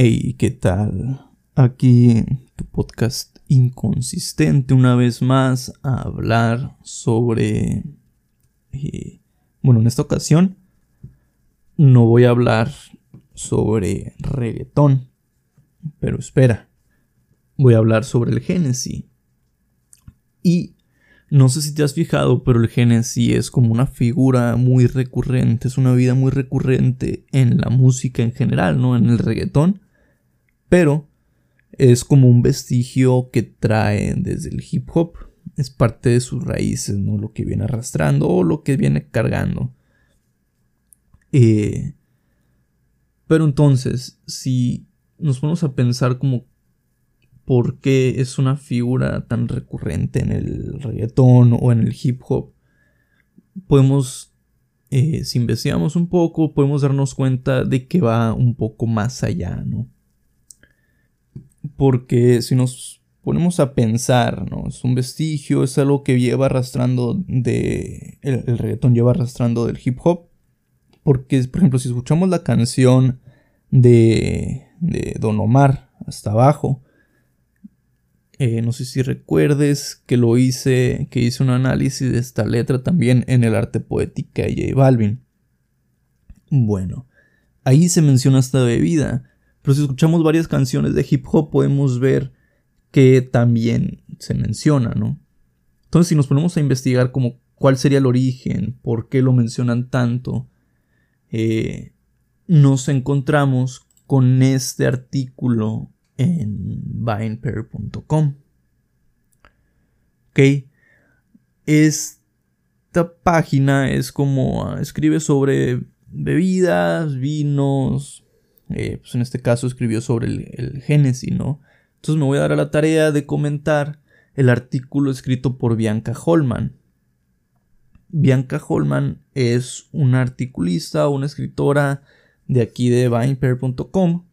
Hey, ¿qué tal? Aquí tu podcast inconsistente una vez más a hablar sobre... eh, bueno, en esta ocasión no voy a hablar sobre reggaetón, pero espera, voy a hablar sobre el Genesis. Y no sé si te has fijado, pero el Genesis es como una figura muy recurrente, es una vida muy recurrente en la música en general, ¿no? En el reggaetón pero es como un vestigio que trae desde el hip hop. Es parte de sus raíces, ¿no? Lo que viene arrastrando o lo que viene cargando. Eh, pero entonces, si nos ponemos a pensar como por qué es una figura tan recurrente en el reggaetón o en el hip hop, podemos, eh, si investigamos un poco, podemos darnos cuenta de que va un poco más allá, ¿no? Porque si nos ponemos a pensar, ¿no? Es un vestigio, es algo que lleva arrastrando de... El, reggaetón lleva arrastrando del hip hop. Porque, por ejemplo, si escuchamos la canción de, de Don Omar hasta abajo, eh, no sé si recuerdes que lo hice, que hice un análisis de esta letra también en el arte poética de J Balvin. Bueno, ahí se menciona esta bebida, pero si escuchamos varias canciones de hip hop podemos ver que también se menciona, ¿no? Entonces si nos ponemos a investigar como cuál sería el origen, por qué lo mencionan tanto, eh, nos encontramos con este artículo en vinepair.com. Ok. Esta página es como ah, escribe sobre bebidas, vinos, eh, pues en este caso escribió sobre el, Génesis, ¿no? Entonces me voy a dar a la tarea de comentar el artículo escrito por Bianca Holman. Bianca Holman es una articulista, una escritora de aquí de vinepair.com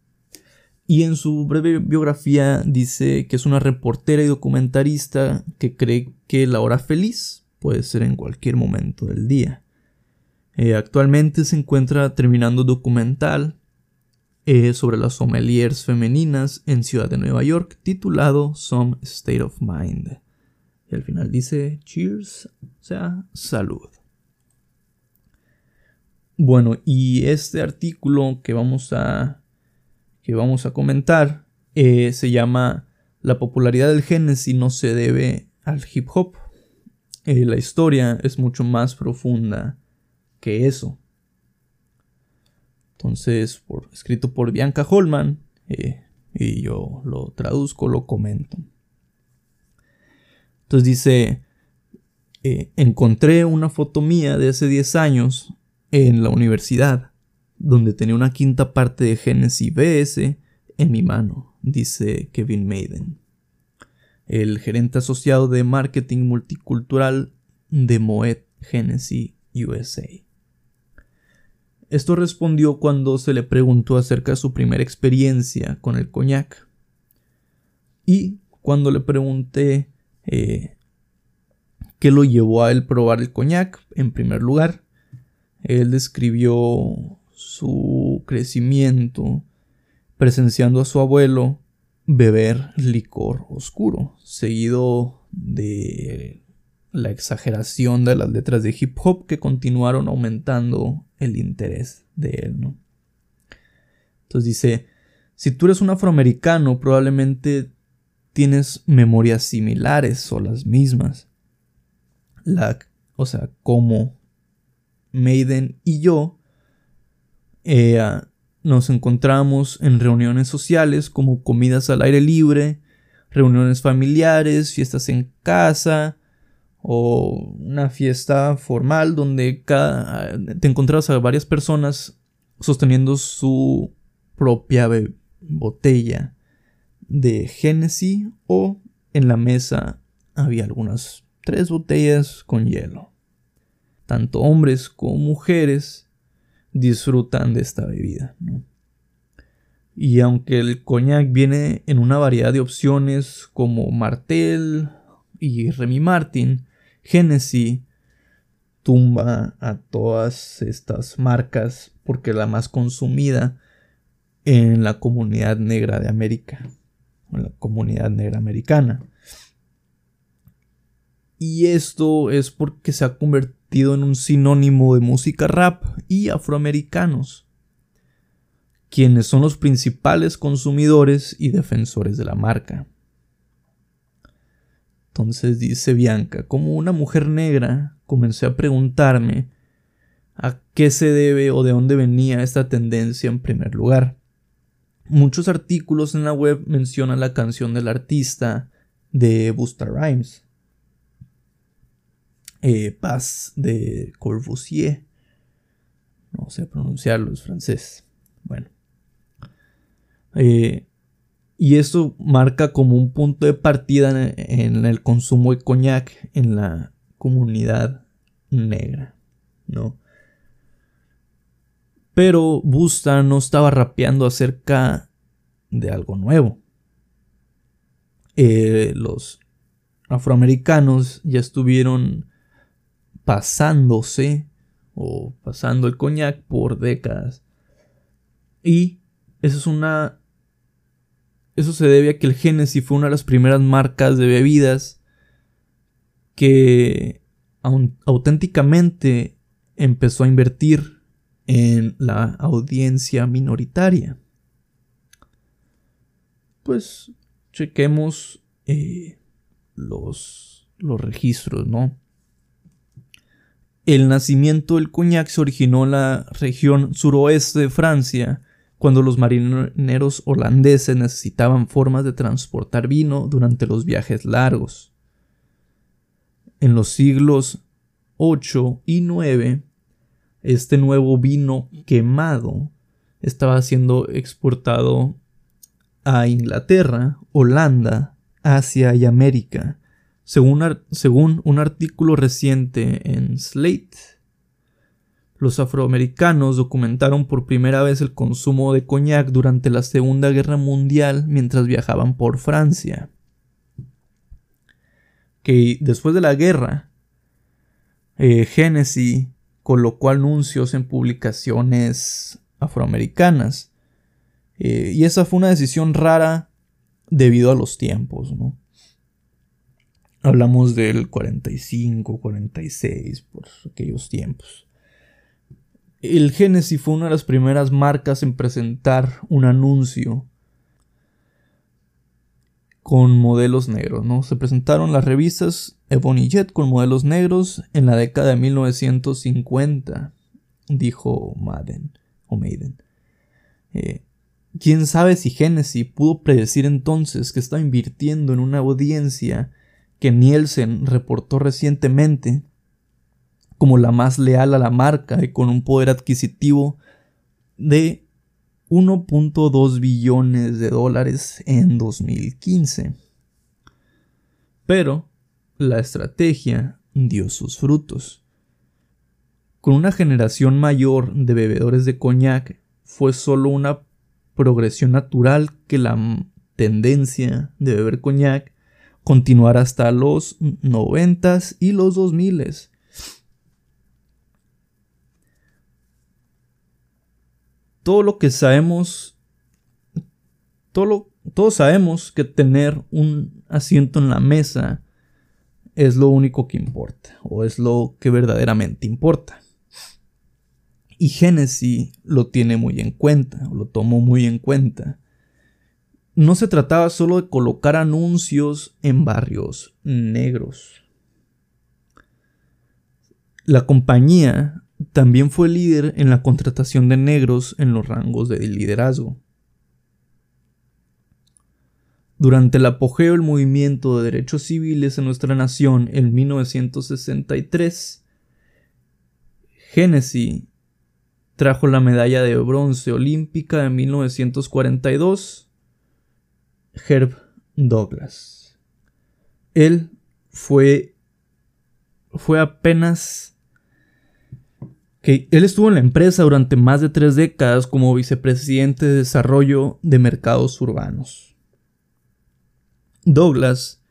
y en su breve biografía dice que es una reportera y documentarista que cree que la hora feliz puede ser en cualquier momento del día. Eh, actualmente se encuentra terminando documental eh, sobre las sommeliers femeninas en Ciudad de Nueva York titulado Some State of Mind. Y al final dice Cheers, o sea, salud. Bueno, y este artículo que vamos a, que vamos a comentar eh, se llama La popularidad del Génesis no se debe al hip hop. Eh, la historia es mucho más profunda que eso. Entonces, escrito por Bianca Holman, eh, y yo lo traduzco, lo comento. Entonces dice, eh, encontré una foto mía de hace 10 años en la universidad, donde tenía una quinta parte de Genesis BS en mi mano, dice Kevin Maiden, el gerente asociado de marketing multicultural de Moet Genesis USA. Esto respondió cuando se le preguntó acerca de su primera experiencia con el coñac. Y cuando le pregunté eh, qué lo llevó a él probar el coñac, en primer lugar, él describió su crecimiento presenciando a su abuelo beber licor oscuro, seguido de la exageración de las letras de hip hop que continuaron aumentando el interés de él, ¿no? Entonces dice, si tú eres un afroamericano, probablemente tienes memorias similares o las mismas. O sea, como Maiden y yo eh, nos encontramos en reuniones sociales como comidas al aire libre, reuniones familiares, fiestas en casa, o una fiesta formal donde cada, te encontrabas a varias personas sosteniendo su propia botella de Genesis o en la mesa había algunas tres botellas con hielo. Tanto hombres como mujeres disfrutan de esta bebida. Y aunque el coñac viene en una variedad de opciones como Martel y Remy Martin, Genesis tumba a todas estas marcas porque la más consumida en la comunidad negra de América, en la comunidad negra americana. Y esto es porque se ha convertido en un sinónimo de música rap y afroamericanos, quienes son los principales consumidores y defensores de la marca. Entonces dice Bianca, como una mujer negra, comencé a preguntarme a qué se debe o de dónde venía esta tendencia en primer lugar. Muchos artículos en la web mencionan la canción del artista de Busta Rhymes, eh, Paz de Corbusier. No sé pronunciarlo, es francés. Bueno. Eh, y esto marca como un punto de partida en el consumo de coñac en la comunidad negra, ¿no? Pero Busta no estaba rapeando acerca de algo nuevo. Eh, los afroamericanos ya estuvieron pasándose o pasando el coñac por décadas. Y eso es una. Eso se debe a que el Genesis fue una de las primeras marcas de bebidas que auténticamente empezó a invertir en la audiencia minoritaria. Pues chequemos eh, los, los registros, ¿no? El nacimiento del coñac se originó en la región suroeste de Francia, cuando los marineros holandeses necesitaban formas de transportar vino durante los viajes largos. En los siglos 8 y 9, este nuevo vino quemado estaba siendo exportado a Inglaterra, Holanda, Asia y América, según, un artículo reciente en Slate, los afroamericanos documentaron por primera vez el consumo de coñac durante la Segunda Guerra Mundial mientras viajaban por Francia. Que después de la guerra, eh, Genesis colocó anuncios en publicaciones afroamericanas. Eh, y esa fue una decisión rara debido a los tiempos, ¿no? Hablamos del 45, 46, por aquellos tiempos. El Genesis fue una de las primeras marcas en presentar un anuncio con modelos negros, ¿no? Se presentaron las revistas Ebony Jet con modelos negros en la década de 1950, dijo Madden o Maiden. Eh, ¿Quién sabe si Genesis pudo predecir entonces que estaba invirtiendo en una audiencia que Nielsen reportó recientemente como la más leal a la marca y con un poder adquisitivo de 1.2 billones de dólares en 2015. Pero la estrategia dio sus frutos. Con una generación mayor de bebedores de coñac fue solo una progresión natural que la tendencia de beber coñac continuara hasta los 90s y los 2000s Todo lo que sabemos, todo todos sabemos que tener un asiento en la mesa es lo único que importa, o es lo que verdaderamente importa. Y Genesis lo tiene muy en cuenta, lo tomó muy en cuenta no se trataba solo de colocar anuncios en barrios negros. La compañía también fue líder en la contratación de negros en los rangos de liderazgo. Durante el apogeo del movimiento de derechos civiles en nuestra nación en 1963, Genesis trajo la medalla de bronce olímpica en 1942 Herb Douglas. Él fue, fue apenas él estuvo en la empresa durante más de tres décadas como vicepresidente de desarrollo de mercados urbanos. Douglas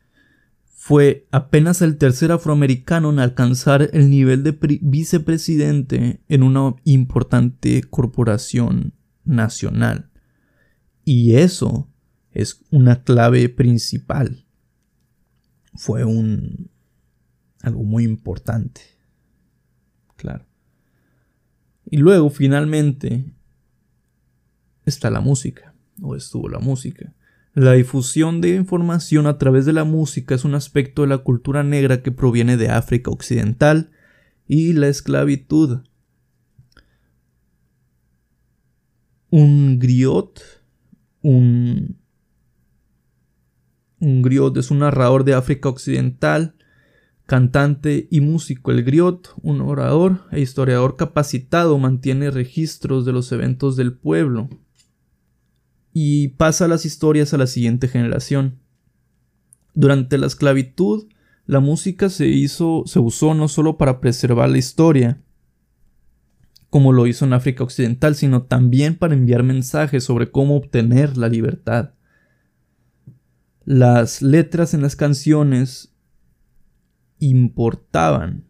fue apenas el tercer afroamericano en alcanzar el nivel de vicepresidente en una importante corporación nacional Y eso es una clave principal. Fue un algo muy importante. Claro. Y luego finalmente está la música, o estuvo la música. La difusión de información a través de la música es un aspecto de la cultura negra que proviene de África Occidental y la esclavitud. Un griot, un, un griot es un narrador de África Occidental, cantante y músico. El griot, un orador e historiador capacitado, mantiene registros de los eventos del pueblo y pasa las historias a la siguiente generación. Durante la esclavitud, la música se hizo, se usó no solo para preservar la historia, como lo hizo en África Occidental, sino también para enviar mensajes sobre cómo obtener la libertad. Las letras en las canciones importaban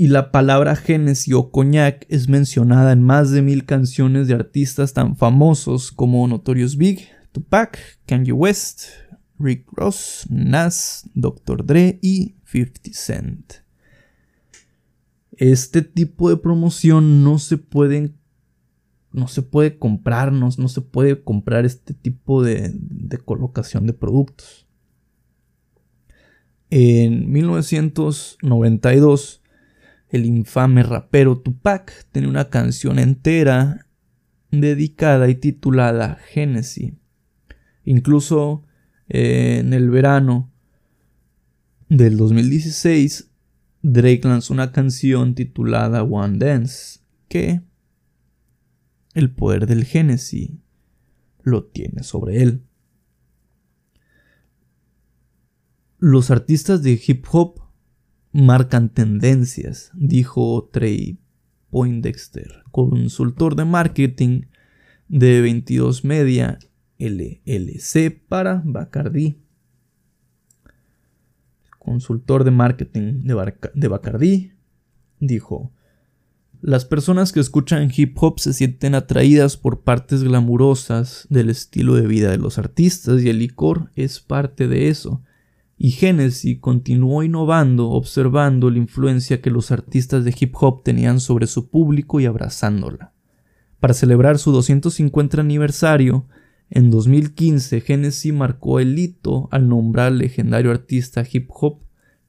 y la palabra Genesis o coñac es mencionada en más de mil canciones de artistas tan famosos como Notorious Big, Tupac, Kanye West, Rick Ross, Nas, Dr. Dre y 50 Cent. Este tipo de promoción no se puede no se puede comprarnos, no se puede comprar este tipo de colocación de productos. En 1992 el infame rapero Tupac tenía una canción entera dedicada y titulada Genesis. Incluso eh, en el verano del 2016, Drake lanzó una canción titulada One Dance, que el poder del Genesis lo tiene sobre él. Los artistas de hip hop marcan tendencias, dijo Trey Poindexter, consultor de marketing de 22 Media LLC para Bacardi. Consultor de marketing de, Bacardi dijo, las personas que escuchan hip hop se sienten atraídas por partes glamurosas del estilo de vida de los artistas y el licor es parte de eso y Genesis continuó innovando, observando la influencia que los artistas de hip hop tenían sobre su público y abrazándola. Para celebrar su 250 aniversario, en 2015 Genesis marcó el hito al nombrar al legendario artista hip hop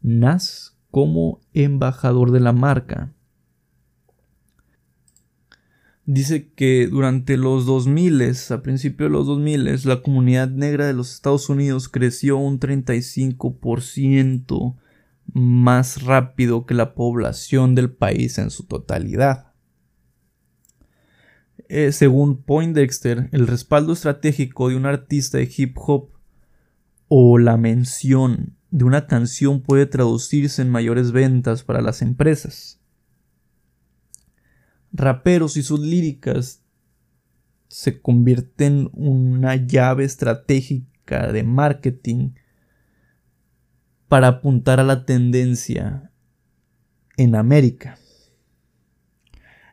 Nas como embajador de la marca. Dice que durante los 2000, a principios de los 2000, la comunidad negra de los Estados Unidos creció un 35% más rápido que la población del país en su totalidad. Eh, según Poindexter, el respaldo estratégico de un artista de hip hop o la mención de una canción puede traducirse en mayores ventas para las empresas raperos y sus líricas se convierten en una llave estratégica de marketing para apuntar a la tendencia en América.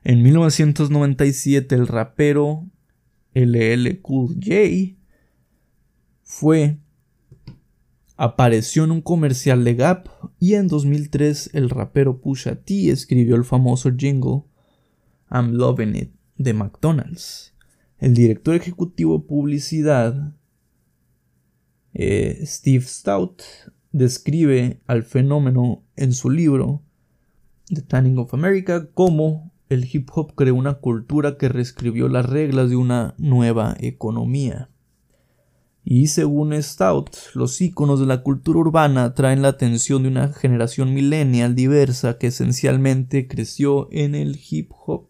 En 1997 el rapero LL Cool J fue apareció en un comercial de Gap y en 2003 el rapero Pusha T escribió el famoso jingle I'm Loving It de McDonald's. El director ejecutivo de publicidad, eh, Steve Stout, describe al fenómeno en su libro The Tanning of America como el hip hop creó una cultura que reescribió las reglas de una nueva economía. Y según Stout, los íconos de la cultura urbana atraen la atención de una generación millennial diversa que esencialmente creció en el hip hop.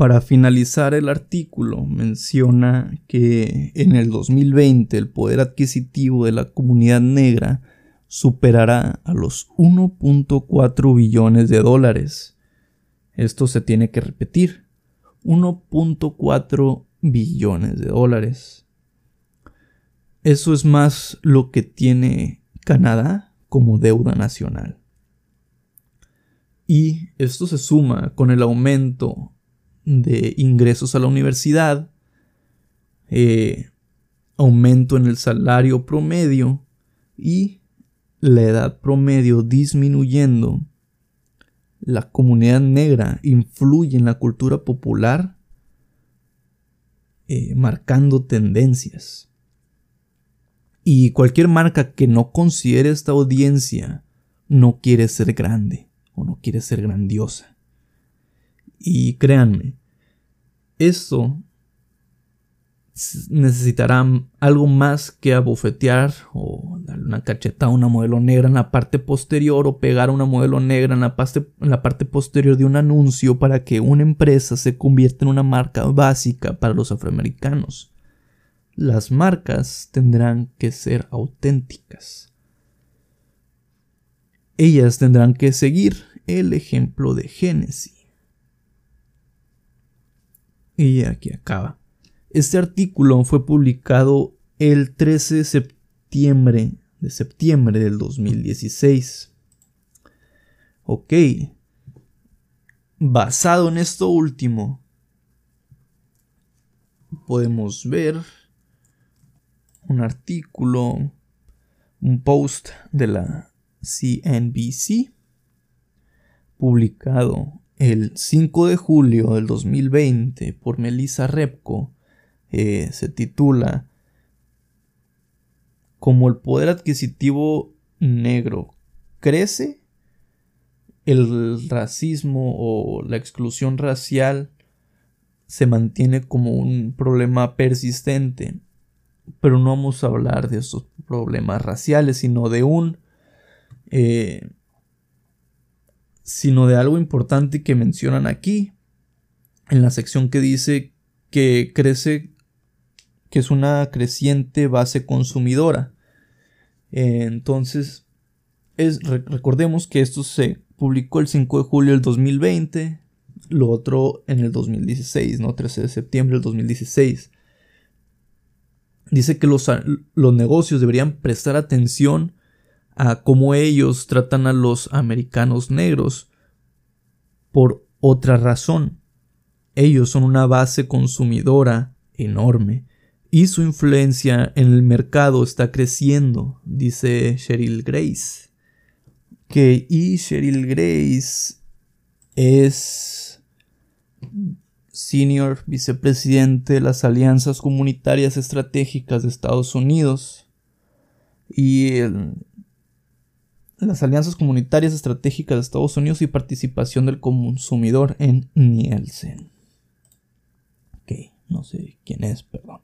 Para finalizar el artículo menciona que en el 2020 el poder adquisitivo de la comunidad negra superará a los 1.4 billones de dólares. Esto se tiene que repetir. 1.4 billones de dólares. Eso es más lo que tiene Canadá como deuda nacional. Y esto se suma con el aumento de ingresos a la universidad, eh, aumento en el salario promedio y la edad promedio disminuyendo, la comunidad negra influye en la cultura popular, eh, marcando tendencias. Y cualquier marca que no considere esta audiencia no quiere ser grande o no quiere ser grandiosa. Y créanme, esto necesitará algo más que abofetear o darle una cachetada a una modelo negra en la parte posterior o pegar una modelo negra en la, en la parte posterior de un anuncio para que una empresa se convierta en una marca básica para los afroamericanos. Las marcas tendrán que ser auténticas. Ellas tendrán que seguir el ejemplo de Genesis. Y aquí acaba. Este artículo fue publicado el 13 de septiembre de septiembre del 2016. Ok. Basado en esto último, podemos ver un artículo, un post de la CNBC, publicado el 5 de julio del 2020 por Melissa Repko eh, se titula Como el poder adquisitivo negro crece, el racismo o la exclusión racial se mantiene como un problema persistente. Pero no vamos a hablar de esos problemas raciales, sino de un... Eh, sino de algo importante que mencionan aquí, en la sección que dice que crece que es una creciente base consumidora. Entonces, es, recordemos que esto se publicó el 5 de julio del 2020, lo otro en el 2016, ¿no? 13 de septiembre del 2016. Dice que los, los negocios deberían prestar atención a cómo ellos tratan a los americanos negros por otra razón. Ellos son una base consumidora enorme y su influencia en el mercado está creciendo, dice Cheryl Grace. Que y Cheryl Grace es senior vicepresidente de las alianzas comunitarias estratégicas de Estados Unidos y las alianzas comunitarias estratégicas de Estados Unidos y participación del consumidor en Nielsen. Ok, no sé quién es, perdón.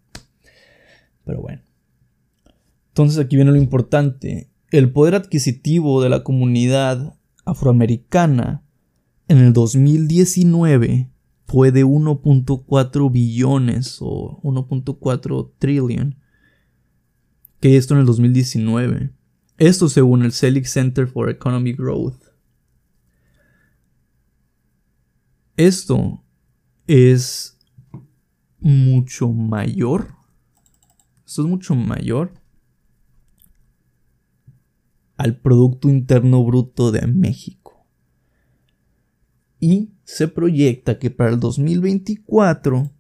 Pero bueno. Entonces aquí viene lo importante. El poder adquisitivo de la comunidad afroamericana en el 2019 fue de 1.4 billones o 1.4 trillion. Que esto en el 2019. Esto según el Selig Center for Economic Growth. Esto es mucho mayor esto es mucho mayor al Producto Interno Bruto de México. Y se proyecta que para el 2024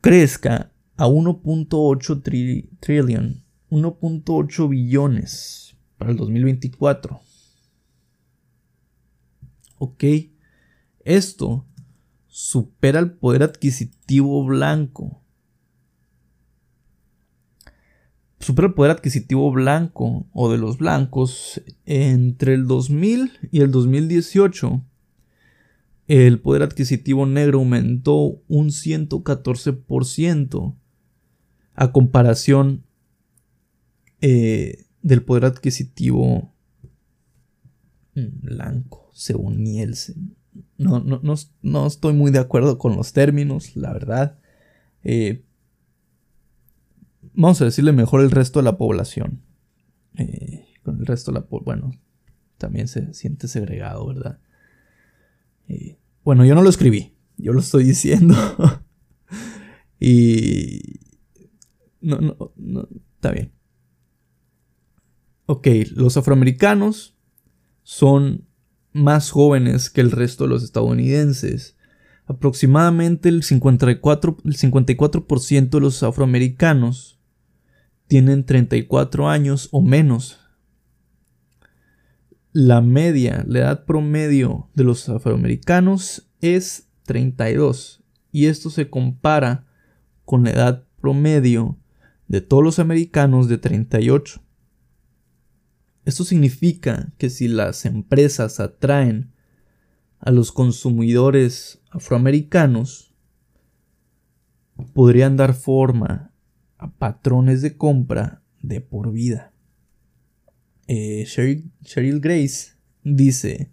crezca a 1.8 trillion, 1.8 billones para el 2024. Ok, esto supera el poder adquisitivo blanco supera el poder adquisitivo blanco o de los blancos entre el 2000 y el 2018. El poder adquisitivo negro aumentó un 114% a comparación eh, del poder adquisitivo blanco, según Nielsen. No, no, no, estoy muy de acuerdo con los términos, la verdad. Eh, vamos a decirle mejor el resto de la población. Eh, con el resto de la bueno, también se siente segregado, ¿verdad? Bueno, yo no lo escribí, yo lo estoy diciendo. y... No, no, no, está bien. Ok, los afroamericanos son más jóvenes que el resto de los estadounidenses. Aproximadamente el 54%, el 54 de los afroamericanos tienen 34 años o menos. La media, la edad promedio de los afroamericanos es 32 y esto se compara con la edad promedio de todos los americanos de 38. Esto significa que si las empresas atraen a los consumidores afroamericanos, podrían dar forma a patrones de compra de por vida. Eh, Cheryl Grace dice,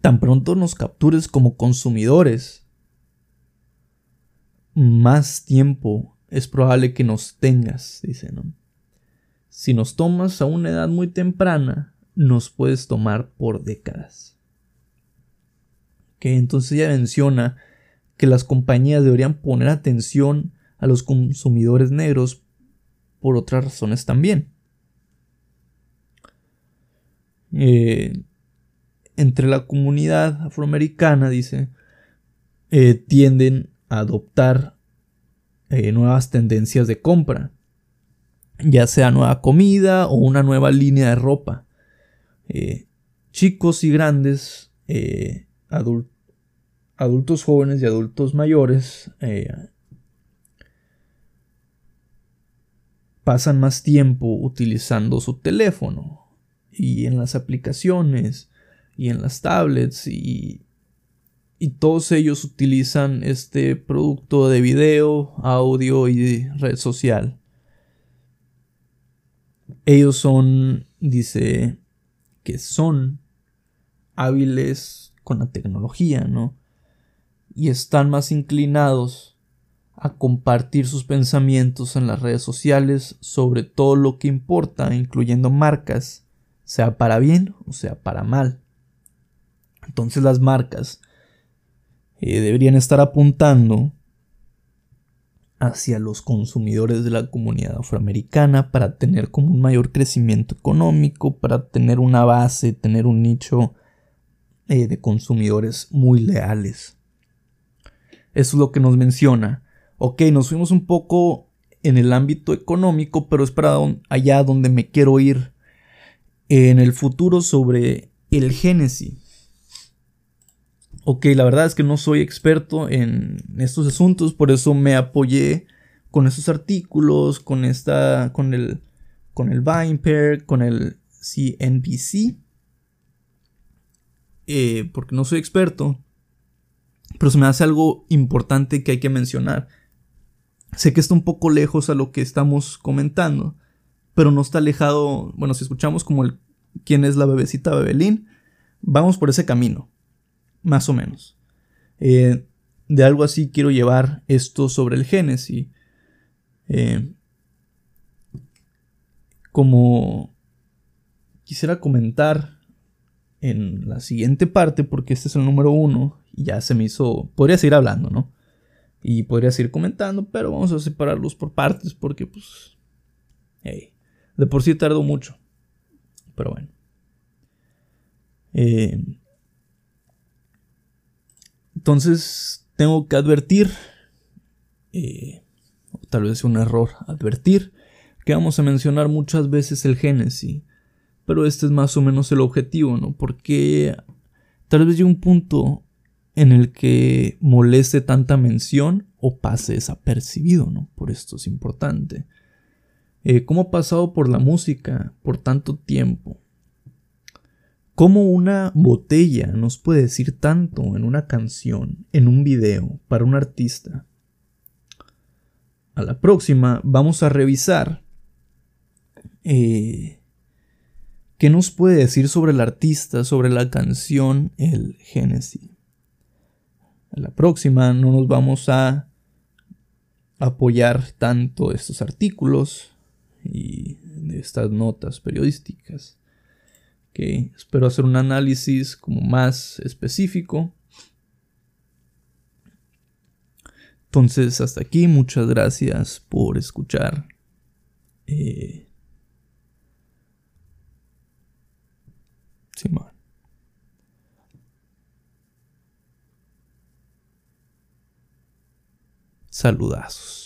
tan pronto nos captures como consumidores, más tiempo es probable que nos tengas, dice, ¿no? Si nos tomas a una edad muy temprana, nos puedes tomar por décadas. Que entonces ella menciona que las compañías deberían poner atención a los consumidores negros por otras razones también. Eh, entre la comunidad afroamericana, dice, eh, tienden a adoptar eh, nuevas tendencias de compra, ya sea nueva comida o una nueva línea de ropa. chicos y grandes, adultos jóvenes y adultos mayores pasan más tiempo utilizando su teléfono y en las aplicaciones y en las tablets y, y todos ellos utilizan este producto de video, audio y red social. Ellos son, dice, que son hábiles con la tecnología, ¿no? Y están más inclinados a compartir sus pensamientos en las redes sociales sobre todo lo que importa, incluyendo marcas, sea para bien o sea para mal. Entonces las marcas eh, deberían estar apuntando hacia los consumidores de la comunidad afroamericana para tener como un mayor crecimiento económico, para tener una base, tener un nicho eh, de consumidores muy leales. Eso es lo que nos menciona ok, nos fuimos un poco en el ámbito económico, pero es para allá donde me quiero ir en el futuro sobre el Génesis. Ok, la verdad es que no soy experto en estos asuntos, por eso me apoyé con estos artículos, con esta, con el, con el Vinepair, con el CNBC, eh, porque no soy experto, pero se me hace algo importante que hay que mencionar. Sé que está un poco lejos a lo que estamos comentando, pero no está alejado, bueno, si escuchamos como el quién es la bebecita Bebelín, vamos por ese camino, más o menos. Eh, de algo así quiero llevar esto sobre el Génesis. Eh, como quisiera comentar en la siguiente parte, porque este es el número uno, y ya se me hizo, podría seguir hablando, ¿no? Y podría seguir comentando, pero vamos a separarlos por partes porque pues... de por sí tardó mucho. Pero bueno. Eh, entonces tengo que advertir, eh, tal vez un error advertir, que vamos a mencionar muchas veces el Génesis. Pero este es más o menos el objetivo, ¿no? Porque tal vez llega un punto en el que moleste tanta mención o pase desapercibido, ¿no? Por esto es importante. Eh, ¿Cómo ha pasado por la música por tanto tiempo? ¿Cómo una botella nos puede decir tanto en una canción, en un video, para un artista? A la próxima vamos a revisar eh, qué nos puede decir sobre el artista, sobre la canción, el Génesis la próxima no nos vamos a apoyar tanto estos artículos y estas notas periodísticas espero hacer un análisis como más específico. Entonces, hasta aquí, muchas gracias por escuchar. Eh... Saludazos.